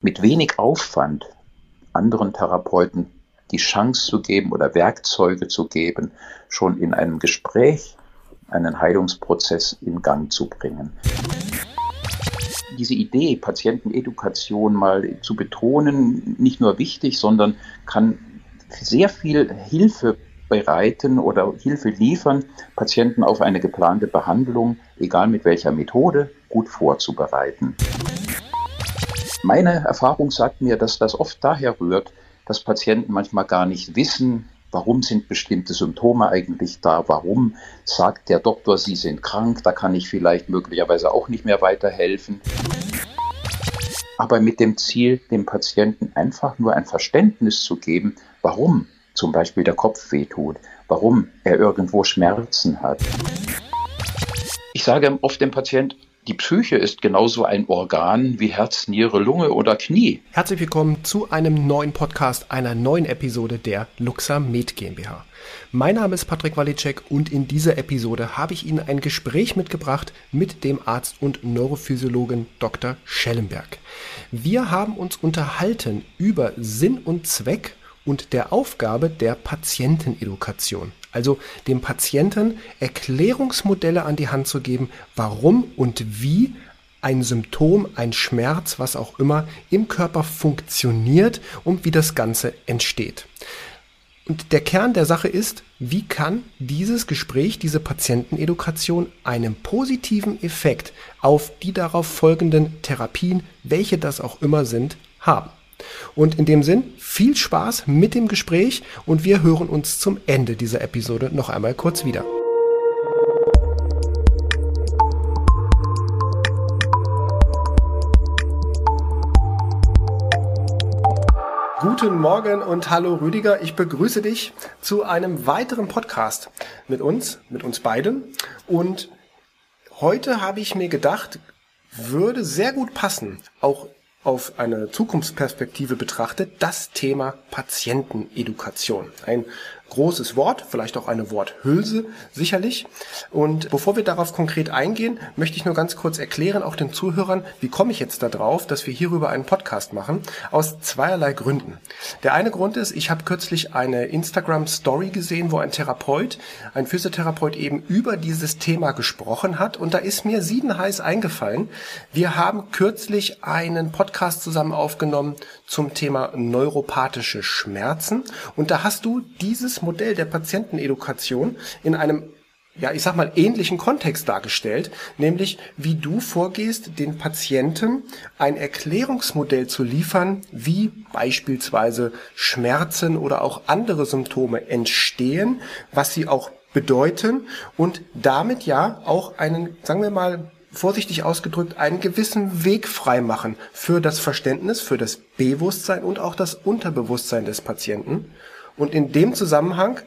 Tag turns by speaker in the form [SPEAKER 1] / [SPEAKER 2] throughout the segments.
[SPEAKER 1] mit wenig Aufwand anderen Therapeuten die Chance zu geben oder Werkzeuge zu geben, schon in einem Gespräch einen Heilungsprozess in Gang zu bringen. Diese Idee, Patientenedukation mal zu betonen, nicht nur wichtig, sondern kann sehr viel Hilfe bereiten oder Hilfe liefern, Patienten auf eine geplante Behandlung, egal mit welcher Methode, gut vorzubereiten. Meine Erfahrung sagt mir, dass das oft daher rührt, dass Patienten manchmal gar nicht wissen, warum sind bestimmte Symptome eigentlich da, warum sagt der Doktor, Sie sind krank, da kann ich vielleicht möglicherweise auch nicht mehr weiterhelfen. Aber mit dem Ziel, dem Patienten einfach nur ein Verständnis zu geben, warum zum Beispiel der Kopf wehtut, warum er irgendwo Schmerzen hat. Ich sage oft dem Patient, die Psyche ist genauso ein Organ wie Herz, Niere, Lunge oder Knie.
[SPEAKER 2] Herzlich willkommen zu einem neuen Podcast, einer neuen Episode der Luxa Med GmbH. Mein Name ist Patrick Walicek und in dieser Episode habe ich Ihnen ein Gespräch mitgebracht mit dem Arzt und Neurophysiologen Dr. Schellenberg. Wir haben uns unterhalten über Sinn und Zweck und der Aufgabe der Patientenedukation. Also dem Patienten Erklärungsmodelle an die Hand zu geben, warum und wie ein Symptom, ein Schmerz, was auch immer im Körper funktioniert und wie das Ganze entsteht. Und der Kern der Sache ist, wie kann dieses Gespräch, diese Patientenedukation einen positiven Effekt auf die darauf folgenden Therapien, welche das auch immer sind, haben. Und in dem Sinn, viel Spaß mit dem Gespräch und wir hören uns zum Ende dieser Episode noch einmal kurz wieder. Guten Morgen und hallo Rüdiger, ich begrüße dich zu einem weiteren Podcast mit uns, mit uns beiden. Und heute habe ich mir gedacht, würde sehr gut passen, auch auf eine Zukunftsperspektive betrachtet, das Thema Patientenedukation. Ein großes Wort, vielleicht auch eine Worthülse, sicherlich. Und bevor wir darauf konkret eingehen, möchte ich nur ganz kurz erklären, auch den Zuhörern, wie komme ich jetzt darauf, dass wir hierüber einen Podcast machen, aus zweierlei Gründen. Der eine Grund ist, ich habe kürzlich eine Instagram-Story gesehen, wo ein Therapeut, ein Physiotherapeut eben über dieses Thema gesprochen hat und da ist mir siedenheiß eingefallen, wir haben kürzlich einen Podcast zusammen aufgenommen zum Thema neuropathische Schmerzen und da hast du dieses Modell der Patientenedukation in einem ja, ich sag mal, ähnlichen Kontext dargestellt, nämlich wie du vorgehst, den Patienten ein Erklärungsmodell zu liefern, wie beispielsweise Schmerzen oder auch andere Symptome entstehen, was sie auch bedeuten und damit ja auch einen, sagen wir mal, vorsichtig ausgedrückt, einen gewissen Weg freimachen für das Verständnis, für das Bewusstsein und auch das Unterbewusstsein des Patienten. Und in dem Zusammenhang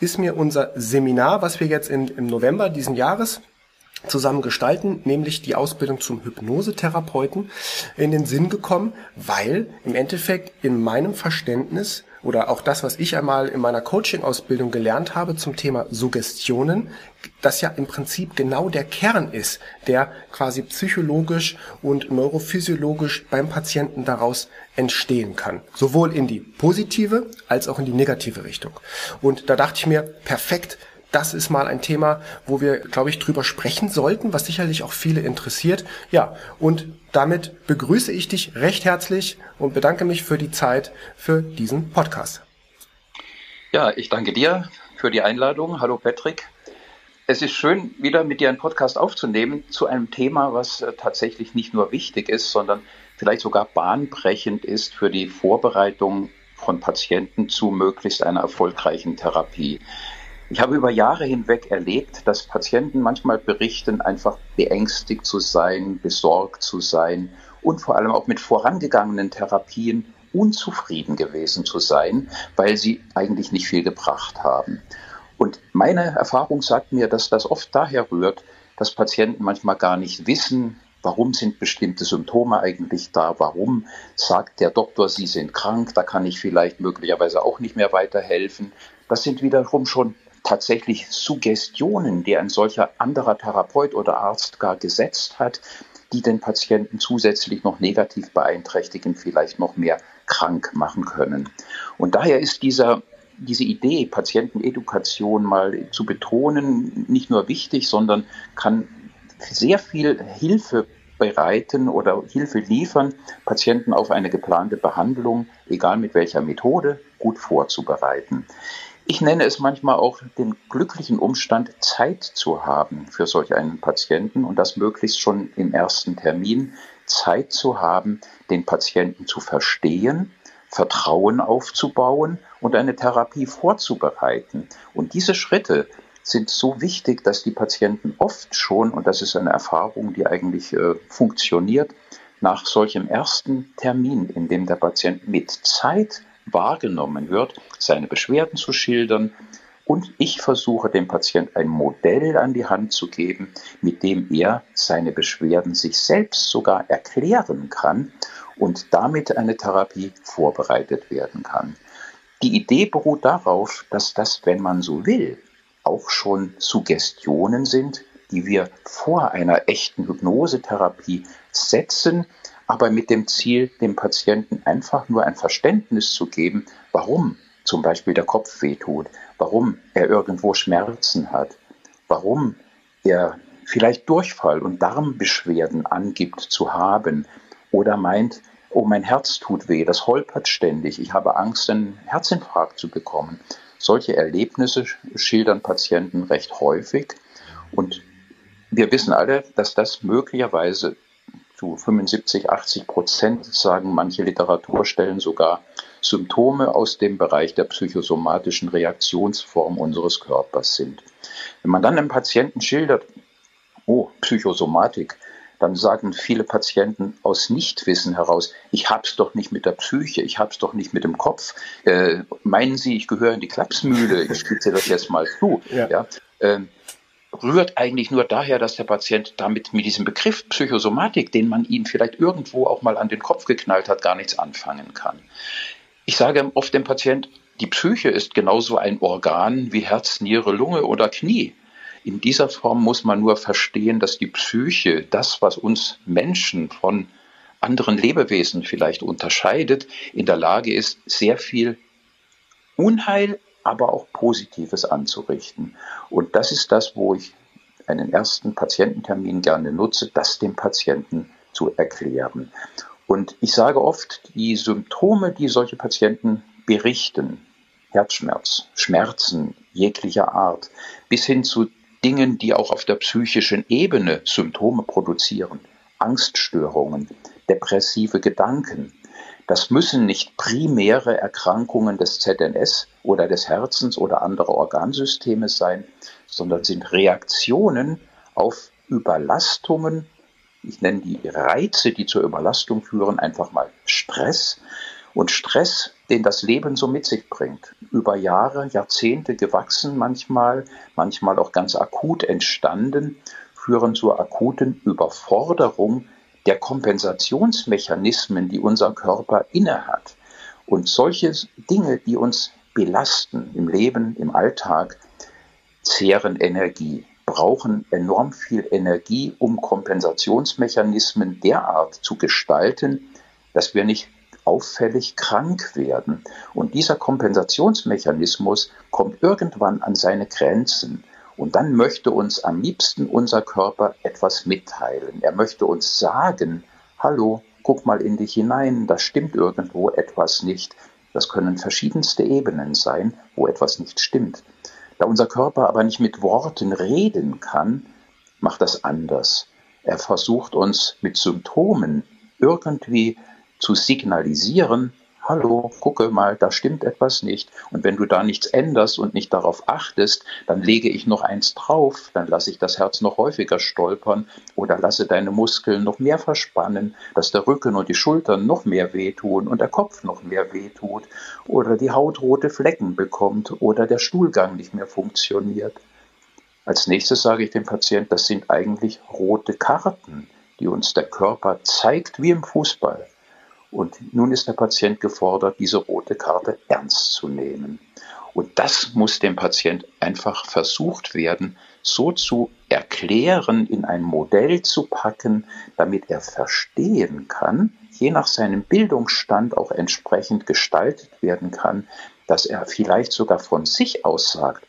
[SPEAKER 2] ist mir unser Seminar, was wir jetzt in, im November diesen Jahres zusammen gestalten, nämlich die Ausbildung zum Hypnosetherapeuten, in den Sinn gekommen, weil im Endeffekt in meinem Verständnis oder auch das, was ich einmal in meiner Coaching-Ausbildung gelernt habe zum Thema Suggestionen, das ja im Prinzip genau der Kern ist, der quasi psychologisch und neurophysiologisch beim Patienten daraus entstehen kann. Sowohl in die positive als auch in die negative Richtung. Und da dachte ich mir, perfekt, das ist mal ein Thema, wo wir, glaube ich, drüber sprechen sollten, was sicherlich auch viele interessiert. Ja, und damit begrüße ich dich recht herzlich und bedanke mich für die Zeit für diesen Podcast.
[SPEAKER 1] Ja, ich danke dir für die Einladung. Hallo Patrick. Es ist schön, wieder mit dir einen Podcast aufzunehmen zu einem Thema, was äh, tatsächlich nicht nur wichtig ist, sondern vielleicht sogar bahnbrechend ist für die Vorbereitung von Patienten zu möglichst einer erfolgreichen Therapie. Ich habe über Jahre hinweg erlebt, dass Patienten manchmal berichten, einfach beängstigt zu sein, besorgt zu sein und vor allem auch mit vorangegangenen Therapien unzufrieden gewesen zu sein, weil sie eigentlich nicht viel gebracht haben. Und meine Erfahrung sagt mir, dass das oft daher rührt, dass Patienten manchmal gar nicht wissen, warum sind bestimmte Symptome eigentlich da, warum sagt der Doktor, Sie sind krank, da kann ich vielleicht möglicherweise auch nicht mehr weiterhelfen. Das sind wiederum schon tatsächlich Suggestionen, die ein solcher anderer Therapeut oder Arzt gar gesetzt hat, die den Patienten zusätzlich noch negativ beeinträchtigen, vielleicht noch mehr krank machen können. Und daher ist dieser diese Idee, Patientenedukation mal zu betonen, nicht nur wichtig, sondern kann sehr viel Hilfe bereiten oder Hilfe liefern, Patienten auf eine geplante Behandlung, egal mit welcher Methode, gut vorzubereiten. Ich nenne es manchmal auch den glücklichen Umstand, Zeit zu haben für solch einen Patienten und das möglichst schon im ersten Termin, Zeit zu haben, den Patienten zu verstehen, Vertrauen aufzubauen und eine Therapie vorzubereiten. Und diese Schritte sind so wichtig, dass die Patienten oft schon, und das ist eine Erfahrung, die eigentlich äh, funktioniert, nach solchem ersten Termin, in dem der Patient mit Zeit wahrgenommen wird, seine Beschwerden zu schildern. Und ich versuche dem Patienten ein Modell an die Hand zu geben, mit dem er seine Beschwerden sich selbst sogar erklären kann und damit eine Therapie vorbereitet werden kann. Die Idee beruht darauf, dass das, wenn man so will, auch schon Suggestionen sind, die wir vor einer echten Hypnosetherapie setzen, aber mit dem Ziel, dem Patienten einfach nur ein Verständnis zu geben, warum zum Beispiel der Kopf wehtut, warum er irgendwo Schmerzen hat, warum er vielleicht Durchfall und Darmbeschwerden angibt zu haben oder meint, oh, mein Herz tut weh, das holpert ständig, ich habe Angst, einen Herzinfarkt zu bekommen. Solche Erlebnisse schildern Patienten recht häufig und wir wissen alle, dass das möglicherweise zu 75, 80 Prozent, sagen manche Literaturstellen sogar, Symptome aus dem Bereich der psychosomatischen Reaktionsform unseres Körpers sind. Wenn man dann einem Patienten schildert, oh, Psychosomatik, dann sagen viele Patienten aus Nichtwissen heraus, ich hab's doch nicht mit der Psyche, ich hab's doch nicht mit dem Kopf. Äh, meinen Sie, ich gehöre in die Klapsmühle? Ich spitze das jetzt mal zu. Ja. ja? Ähm, rührt eigentlich nur daher, dass der Patient damit mit diesem Begriff Psychosomatik, den man ihm vielleicht irgendwo auch mal an den Kopf geknallt hat, gar nichts anfangen kann. Ich sage oft dem Patient, die Psyche ist genauso ein Organ wie Herz, Niere, Lunge oder Knie. In dieser Form muss man nur verstehen, dass die Psyche, das, was uns Menschen von anderen Lebewesen vielleicht unterscheidet, in der Lage ist, sehr viel Unheil, aber auch Positives anzurichten. Und das ist das, wo ich einen ersten Patiententermin gerne nutze, das dem Patienten zu erklären. Und ich sage oft, die Symptome, die solche Patienten berichten, Herzschmerz, Schmerzen jeglicher Art, bis hin zu Dingen, die auch auf der psychischen Ebene Symptome produzieren, Angststörungen, depressive Gedanken. Das müssen nicht primäre Erkrankungen des ZNS oder des Herzens oder anderer Organsysteme sein, sondern sind Reaktionen auf Überlastungen. Ich nenne die Reize, die zur Überlastung führen, einfach mal Stress. Und Stress, den das Leben so mit sich bringt, über Jahre, Jahrzehnte gewachsen manchmal, manchmal auch ganz akut entstanden, führen zur akuten Überforderung der Kompensationsmechanismen, die unser Körper innehat. Und solche Dinge, die uns belasten im Leben, im Alltag, zehren Energie, brauchen enorm viel Energie, um Kompensationsmechanismen derart zu gestalten, dass wir nicht auffällig krank werden. Und dieser Kompensationsmechanismus kommt irgendwann an seine Grenzen. Und dann möchte uns am liebsten unser Körper etwas mitteilen. Er möchte uns sagen, hallo, guck mal in dich hinein, da stimmt irgendwo etwas nicht. Das können verschiedenste Ebenen sein, wo etwas nicht stimmt. Da unser Körper aber nicht mit Worten reden kann, macht das anders. Er versucht uns mit Symptomen irgendwie zu signalisieren, hallo, gucke mal, da stimmt etwas nicht. Und wenn du da nichts änderst und nicht darauf achtest, dann lege ich noch eins drauf, dann lasse ich das Herz noch häufiger stolpern oder lasse deine Muskeln noch mehr verspannen, dass der Rücken und die Schultern noch mehr wehtun und der Kopf noch mehr wehtut oder die Haut rote Flecken bekommt oder der Stuhlgang nicht mehr funktioniert. Als nächstes sage ich dem Patienten, das sind eigentlich rote Karten, die uns der Körper zeigt wie im Fußball. Und nun ist der Patient gefordert, diese rote Karte ernst zu nehmen. Und das muss dem Patient einfach versucht werden, so zu erklären, in ein Modell zu packen, damit er verstehen kann, je nach seinem Bildungsstand auch entsprechend gestaltet werden kann, dass er vielleicht sogar von sich aus sagt,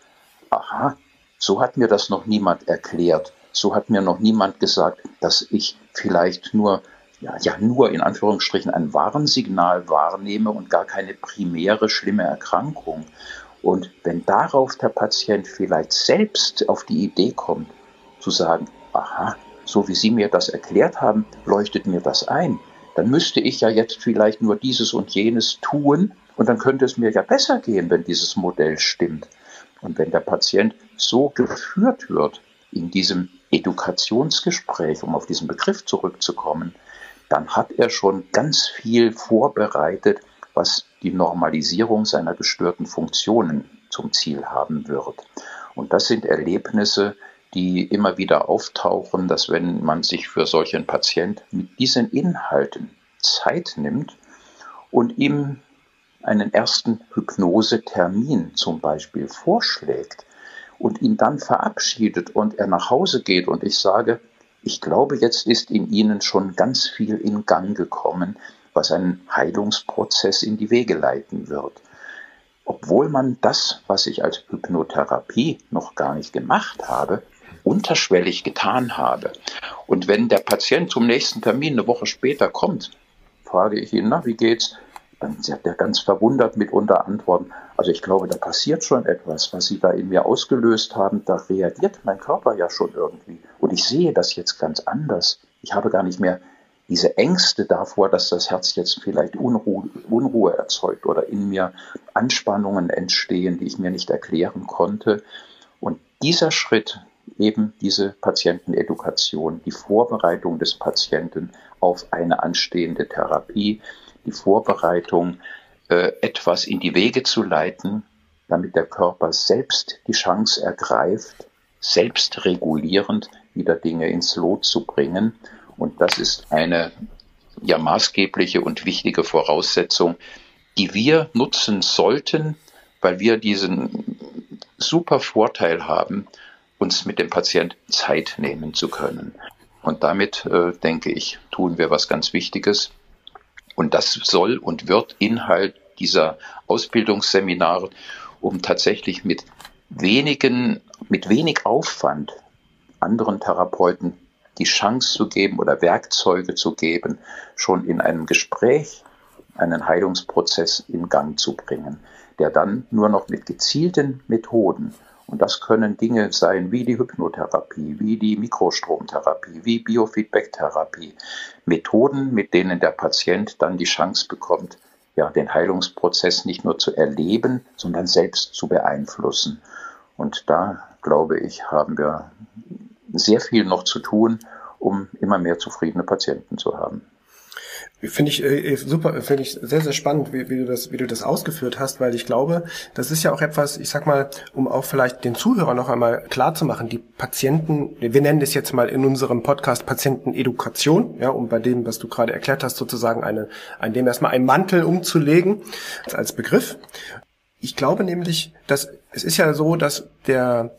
[SPEAKER 1] aha, so hat mir das noch niemand erklärt, so hat mir noch niemand gesagt, dass ich vielleicht nur ja, ja nur in Anführungsstrichen ein Warnsignal wahrnehme und gar keine primäre schlimme Erkrankung. Und wenn darauf der Patient vielleicht selbst auf die Idee kommt, zu sagen, aha, so wie Sie mir das erklärt haben, leuchtet mir das ein, dann müsste ich ja jetzt vielleicht nur dieses und jenes tun und dann könnte es mir ja besser gehen, wenn dieses Modell stimmt. Und wenn der Patient so geführt wird in diesem Edukationsgespräch, um auf diesen Begriff zurückzukommen, dann hat er schon ganz viel vorbereitet, was die Normalisierung seiner gestörten Funktionen zum Ziel haben wird. Und das sind Erlebnisse, die immer wieder auftauchen, dass wenn man sich für solchen Patient mit diesen Inhalten Zeit nimmt und ihm einen ersten Hypnosetermin zum Beispiel vorschlägt und ihn dann verabschiedet und er nach Hause geht und ich sage, ich glaube, jetzt ist in Ihnen schon ganz viel in Gang gekommen, was einen Heilungsprozess in die Wege leiten wird. Obwohl man das, was ich als Hypnotherapie noch gar nicht gemacht habe, unterschwellig getan habe. Und wenn der Patient zum nächsten Termin eine Woche später kommt, frage ich ihn, na, wie geht's? Dann sagt er ganz verwundert mitunter antworten, also ich glaube, da passiert schon etwas, was Sie da in mir ausgelöst haben, da reagiert mein Körper ja schon irgendwie. Und ich sehe das jetzt ganz anders. Ich habe gar nicht mehr diese Ängste davor, dass das Herz jetzt vielleicht Unruhe, Unruhe erzeugt oder in mir Anspannungen entstehen, die ich mir nicht erklären konnte. Und dieser Schritt, eben diese Patientenedukation, die Vorbereitung des Patienten auf eine anstehende Therapie, die Vorbereitung, äh, etwas in die Wege zu leiten, damit der Körper selbst die Chance ergreift, selbstregulierend wieder Dinge ins Lot zu bringen und das ist eine ja maßgebliche und wichtige Voraussetzung, die wir nutzen sollten, weil wir diesen super Vorteil haben, uns mit dem Patient Zeit nehmen zu können. Und damit, äh, denke ich, tun wir was ganz Wichtiges. Und das soll und wird Inhalt dieser Ausbildungsseminare, um tatsächlich mit wenigen, mit wenig Aufwand anderen Therapeuten die Chance zu geben oder Werkzeuge zu geben, schon in einem Gespräch einen Heilungsprozess in Gang zu bringen, der dann nur noch mit gezielten Methoden und das können Dinge sein wie die Hypnotherapie, wie die Mikrostromtherapie, wie Biofeedbacktherapie. Methoden, mit denen der Patient dann die Chance bekommt, ja, den Heilungsprozess nicht nur zu erleben, sondern selbst zu beeinflussen. Und da, glaube ich, haben wir sehr viel noch zu tun, um immer mehr zufriedene Patienten zu haben.
[SPEAKER 2] Finde ich äh, super, finde ich sehr, sehr spannend, wie, wie, du das, wie du das ausgeführt hast, weil ich glaube, das ist ja auch etwas, ich sag mal, um auch vielleicht den Zuhörer noch einmal klar zu machen, die Patienten, wir nennen das jetzt mal in unserem Podcast Patientenedukation, ja, um bei dem, was du gerade erklärt hast, sozusagen eine, ein dem erstmal einen Mantel umzulegen, als Begriff. Ich glaube nämlich, dass es ist ja so, dass der,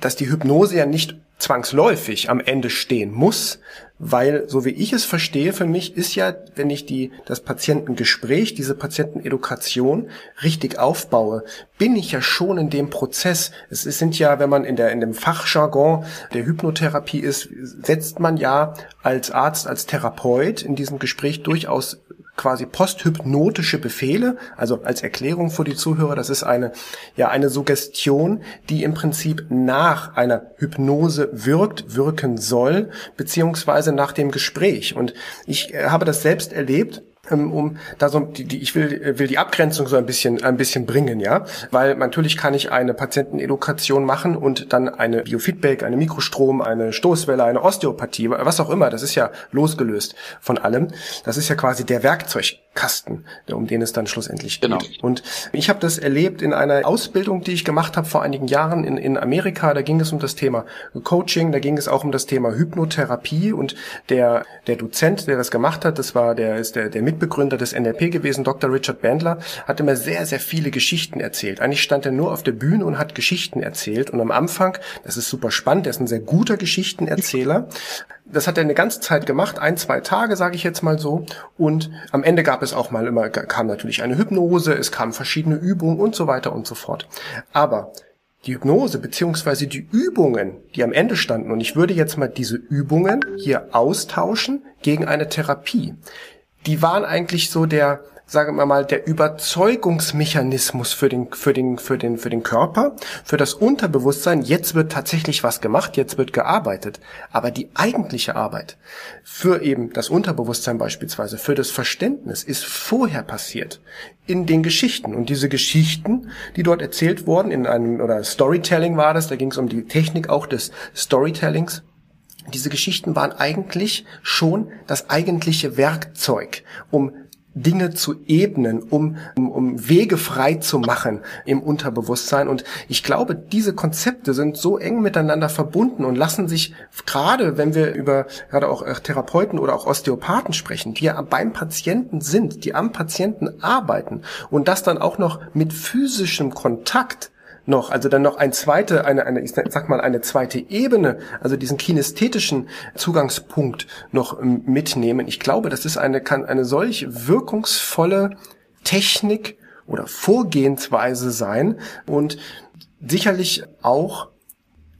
[SPEAKER 2] dass die Hypnose ja nicht zwangsläufig am Ende stehen muss, weil so wie ich es verstehe für mich ist ja, wenn ich die das Patientengespräch, diese Patientenedukation richtig aufbaue, bin ich ja schon in dem Prozess. Es sind ja, wenn man in der in dem Fachjargon der Hypnotherapie ist, setzt man ja als Arzt, als Therapeut in diesem Gespräch durchaus quasi posthypnotische Befehle, also als Erklärung für die Zuhörer, das ist eine, ja, eine Suggestion, die im Prinzip nach einer Hypnose wirkt, wirken soll, beziehungsweise nach dem Gespräch. Und ich äh, habe das selbst erlebt, um da so die, die ich will äh, will die Abgrenzung so ein bisschen ein bisschen bringen, ja, weil natürlich kann ich eine Patientenedukation machen und dann eine Biofeedback, eine Mikrostrom, eine Stoßwelle, eine Osteopathie, was auch immer, das ist ja losgelöst von allem. Das ist ja quasi der Werkzeugkasten, um den es dann schlussendlich geht. Genau. Und ich habe das erlebt in einer Ausbildung, die ich gemacht habe vor einigen Jahren in in Amerika, da ging es um das Thema Coaching, da ging es auch um das Thema Hypnotherapie und der der Dozent, der das gemacht hat, das war der ist der der Mitbegründer des NLP gewesen, Dr. Richard Bandler, hat immer sehr, sehr viele Geschichten erzählt. Eigentlich stand er nur auf der Bühne und hat Geschichten erzählt. Und am Anfang, das ist super spannend, er ist ein sehr guter Geschichtenerzähler. Das hat er eine ganze Zeit gemacht, ein, zwei Tage, sage ich jetzt mal so. Und am Ende gab es auch mal immer, kam natürlich eine Hypnose, es kamen verschiedene Übungen und so weiter und so fort. Aber die Hypnose beziehungsweise die Übungen, die am Ende standen, und ich würde jetzt mal diese Übungen hier austauschen gegen eine Therapie. Die waren eigentlich so der, sagen wir mal, der Überzeugungsmechanismus für den, für den, für den, für den Körper, für das Unterbewusstsein. Jetzt wird tatsächlich was gemacht, jetzt wird gearbeitet. Aber die eigentliche Arbeit für eben das Unterbewusstsein beispielsweise, für das Verständnis ist vorher passiert. In den Geschichten. Und diese Geschichten, die dort erzählt wurden, in einem, oder Storytelling war das, da ging es um die Technik auch des Storytellings, diese Geschichten waren eigentlich schon das eigentliche Werkzeug, um Dinge zu ebnen, um, um, um Wege frei zu machen im Unterbewusstsein. Und ich glaube, diese Konzepte sind so eng miteinander verbunden und lassen sich gerade, wenn wir über gerade auch äh, Therapeuten oder auch Osteopathen sprechen, die ja beim Patienten sind, die am Patienten arbeiten und das dann auch noch mit physischem Kontakt noch, also dann noch ein zweite, eine, eine, ich sag mal, eine zweite Ebene, also diesen kinästhetischen Zugangspunkt noch ähm, mitnehmen. Ich glaube, das ist eine, kann eine solch wirkungsvolle Technik oder Vorgehensweise sein und sicherlich auch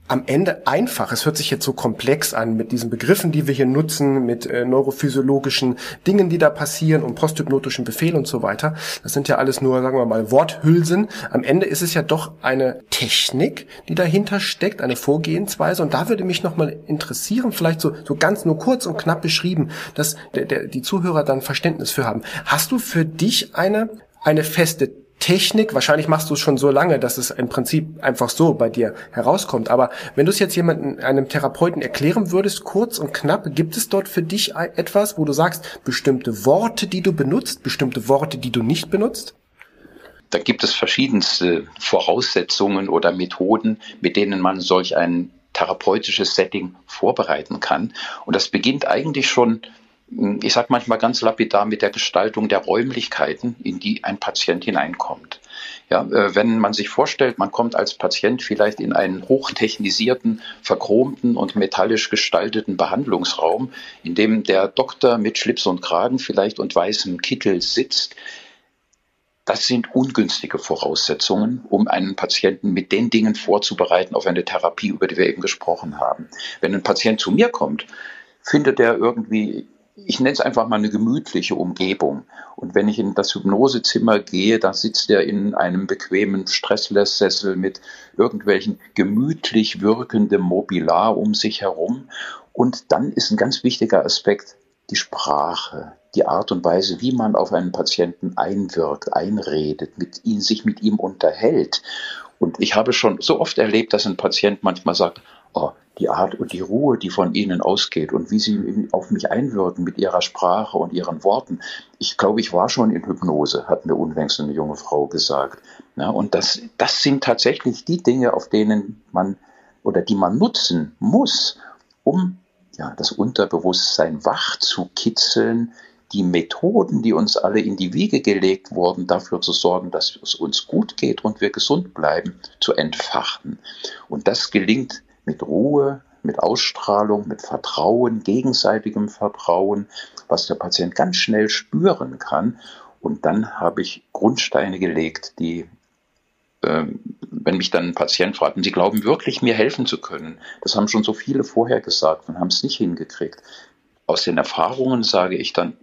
[SPEAKER 2] am Ende einfach. Es hört sich jetzt so komplex an mit diesen Begriffen, die wir hier nutzen, mit äh, neurophysiologischen Dingen, die da passieren und posthypnotischen Befehlen und so weiter. Das sind ja alles nur, sagen wir mal, Worthülsen. Am Ende ist es ja doch eine Technik, die dahinter steckt, eine Vorgehensweise. Und da würde mich nochmal interessieren, vielleicht so, so ganz nur kurz und knapp beschrieben, dass der, der, die Zuhörer dann Verständnis für haben. Hast du für dich eine, eine feste Technik, wahrscheinlich machst du es schon so lange, dass es im Prinzip einfach so bei dir herauskommt. Aber wenn du es jetzt jemandem, einem Therapeuten erklären würdest, kurz und knapp, gibt es dort für dich etwas, wo du sagst, bestimmte Worte, die du benutzt, bestimmte Worte, die du nicht benutzt?
[SPEAKER 1] Da gibt es verschiedenste Voraussetzungen oder Methoden, mit denen man solch ein therapeutisches Setting vorbereiten kann. Und das beginnt eigentlich schon ich sage manchmal ganz lapidar, mit der Gestaltung der Räumlichkeiten, in die ein Patient hineinkommt. Ja, äh, wenn man sich vorstellt, man kommt als Patient vielleicht in einen hochtechnisierten, verchromten und metallisch gestalteten Behandlungsraum, in dem der Doktor mit Schlips und Kragen vielleicht und weißem Kittel sitzt, das sind ungünstige Voraussetzungen, um einen Patienten mit den Dingen vorzubereiten auf eine Therapie, über die wir eben gesprochen haben. Wenn ein Patient zu mir kommt, findet er irgendwie ich nenne es einfach mal eine gemütliche Umgebung. Und wenn ich in das Hypnosezimmer gehe, da sitzt er in einem bequemen Stressless-Sessel mit irgendwelchen gemütlich wirkendem Mobilar um sich herum. Und dann ist ein ganz wichtiger Aspekt die Sprache, die Art und Weise, wie man auf einen Patienten einwirkt, einredet, mit ihn, sich mit ihm unterhält. Und ich habe schon so oft erlebt, dass ein Patient manchmal sagt, oh, die Art und die Ruhe, die von ihnen ausgeht und wie sie auf mich einwirken mit ihrer Sprache und ihren Worten. Ich glaube, ich war schon in Hypnose, hat mir unlängst eine junge Frau gesagt. Ja, und das, das sind tatsächlich die Dinge, auf denen man oder die man nutzen muss, um ja, das Unterbewusstsein wach zu kitzeln, die Methoden, die uns alle in die Wiege gelegt wurden, dafür zu sorgen, dass es uns gut geht und wir gesund bleiben, zu entfachen. Und das gelingt mit Ruhe, mit Ausstrahlung, mit Vertrauen, gegenseitigem Vertrauen, was der Patient ganz schnell spüren kann. Und dann habe ich Grundsteine gelegt, die, äh, wenn mich dann ein Patient fragt, und Sie glauben wirklich, mir helfen zu können, das haben schon so viele vorher gesagt und haben es nicht hingekriegt. Aus den Erfahrungen sage ich dann,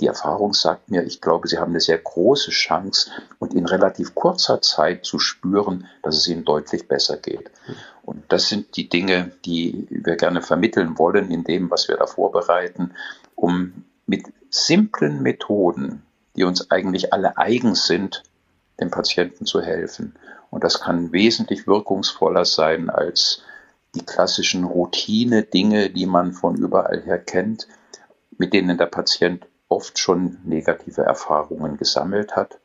[SPEAKER 1] die Erfahrung sagt mir, ich glaube, Sie haben eine sehr große Chance und in relativ kurzer Zeit zu spüren, dass es Ihnen deutlich besser geht. Und das sind die Dinge, die wir gerne vermitteln wollen in dem, was wir da vorbereiten, um mit simplen Methoden, die uns eigentlich alle eigen sind, dem Patienten zu helfen. Und das kann wesentlich wirkungsvoller sein als die klassischen Routine-Dinge, die man von überall her kennt, mit denen der Patient oft schon negative Erfahrungen gesammelt hat.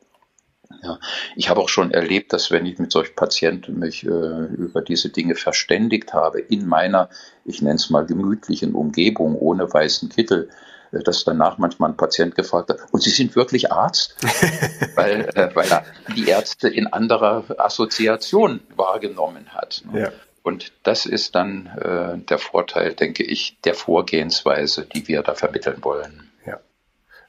[SPEAKER 1] Ja, ich habe auch schon erlebt, dass wenn ich mit solchen Patienten mich äh, über diese Dinge verständigt habe, in meiner, ich nenne es mal gemütlichen Umgebung ohne weißen Kittel, äh, dass danach manchmal ein Patient gefragt hat, und Sie sind wirklich Arzt? weil, äh, weil er die Ärzte in anderer Assoziation wahrgenommen hat. Ne? Ja. Und das ist dann äh, der Vorteil, denke ich, der Vorgehensweise, die wir da vermitteln wollen.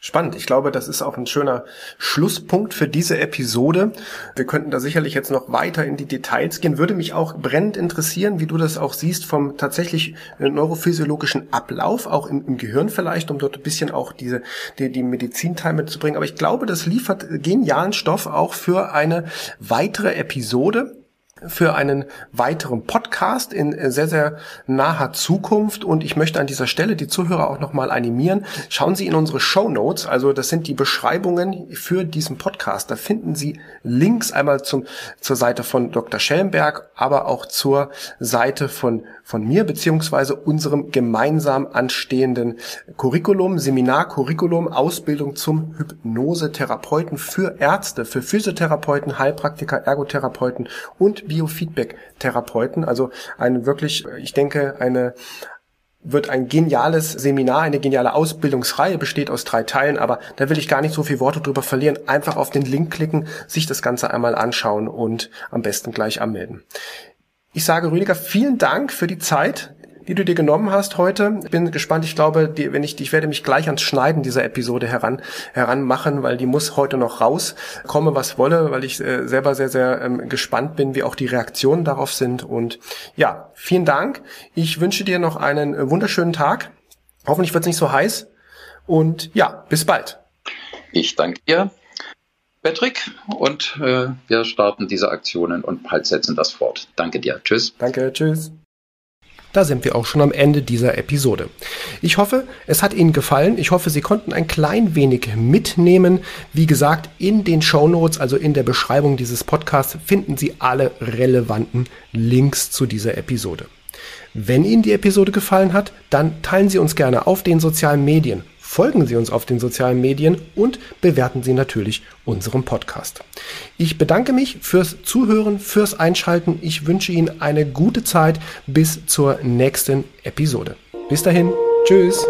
[SPEAKER 2] Spannend. Ich glaube, das ist auch ein schöner Schlusspunkt für diese Episode. Wir könnten da sicherlich jetzt noch weiter in die Details gehen. Würde mich auch brennend interessieren, wie du das auch siehst vom tatsächlich äh, neurophysiologischen Ablauf, auch im, im Gehirn vielleicht, um dort ein bisschen auch diese, die, die Medizinteil mitzubringen. Aber ich glaube, das liefert genialen Stoff auch für eine weitere Episode für einen weiteren Podcast in sehr, sehr naher Zukunft. Und ich möchte an dieser Stelle die Zuhörer auch nochmal animieren. Schauen Sie in unsere Show Notes. Also das sind die Beschreibungen für diesen Podcast. Da finden Sie Links einmal zum, zur Seite von Dr. Schellenberg, aber auch zur Seite von, von mir beziehungsweise unserem gemeinsam anstehenden Curriculum, Seminar, Curriculum, Ausbildung zum Hypnosetherapeuten für Ärzte, für Physiotherapeuten, Heilpraktiker, Ergotherapeuten und Biofeedback-Therapeuten. Also ein wirklich, ich denke, eine wird ein geniales Seminar, eine geniale Ausbildungsreihe, besteht aus drei Teilen, aber da will ich gar nicht so viel Worte drüber verlieren. Einfach auf den Link klicken, sich das Ganze einmal anschauen und am besten gleich anmelden. Ich sage Rüdiger, vielen Dank für die Zeit, die du dir genommen hast heute. Ich bin gespannt. Ich glaube, die, wenn ich, ich werde mich gleich ans Schneiden dieser Episode heran, heranmachen, weil die muss heute noch raus. Komme, was wolle, weil ich äh, selber sehr, sehr ähm, gespannt bin, wie auch die Reaktionen darauf sind. Und ja, vielen Dank. Ich wünsche dir noch einen äh, wunderschönen Tag. Hoffentlich wird es nicht so heiß. Und ja, bis bald.
[SPEAKER 1] Ich danke dir. Patrick und äh, wir starten diese Aktionen und halt setzen das fort. Danke dir. Tschüss.
[SPEAKER 2] Danke, tschüss. Da sind wir auch schon am Ende dieser Episode. Ich hoffe, es hat Ihnen gefallen. Ich hoffe, Sie konnten ein klein wenig mitnehmen. Wie gesagt, in den Show Notes, also in der Beschreibung dieses Podcasts, finden Sie alle relevanten Links zu dieser Episode. Wenn Ihnen die Episode gefallen hat, dann teilen Sie uns gerne auf den sozialen Medien folgen Sie uns auf den sozialen Medien und bewerten Sie natürlich unseren Podcast. Ich bedanke mich fürs Zuhören, fürs Einschalten. Ich wünsche Ihnen eine gute Zeit bis zur nächsten Episode. Bis dahin, tschüss.